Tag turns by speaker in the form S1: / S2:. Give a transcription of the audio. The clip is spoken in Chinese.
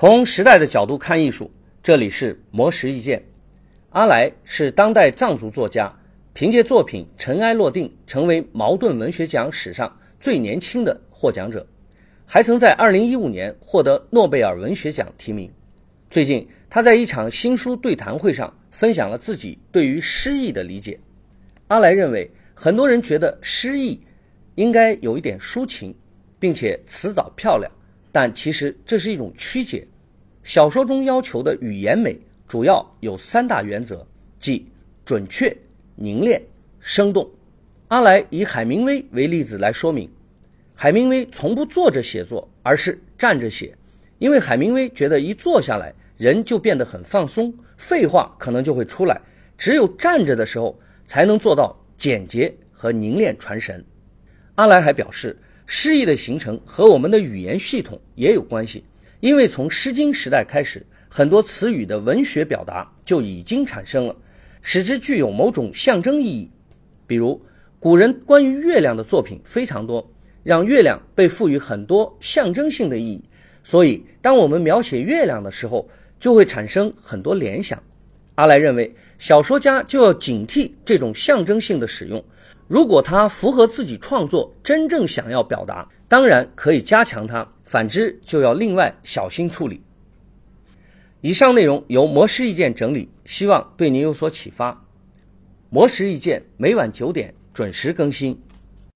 S1: 从时代的角度看艺术，这里是魔石意见。阿来是当代藏族作家，凭借作品《尘埃落定》成为茅盾文学奖史上最年轻的获奖者，还曾在2015年获得诺贝尔文学奖提名。最近，他在一场新书对谈会上分享了自己对于诗意的理解。阿来认为，很多人觉得诗意应该有一点抒情，并且词藻漂亮。但其实这是一种曲解。小说中要求的语言美主要有三大原则，即准确、凝练、生动。阿来以海明威为例子来说明，海明威从不坐着写作，而是站着写，因为海明威觉得一坐下来，人就变得很放松，废话可能就会出来。只有站着的时候，才能做到简洁和凝练传神。阿来还表示。诗意的形成和我们的语言系统也有关系，因为从《诗经》时代开始，很多词语的文学表达就已经产生了，使之具有某种象征意义。比如，古人关于月亮的作品非常多，让月亮被赋予很多象征性的意义。所以，当我们描写月亮的时候，就会产生很多联想。阿来认为，小说家就要警惕这种象征性的使用。如果它符合自己创作真正想要表达，当然可以加强它；反之，就要另外小心处理。以上内容由魔石意见整理，希望对您有所启发。魔石意见每晚九点准时更新。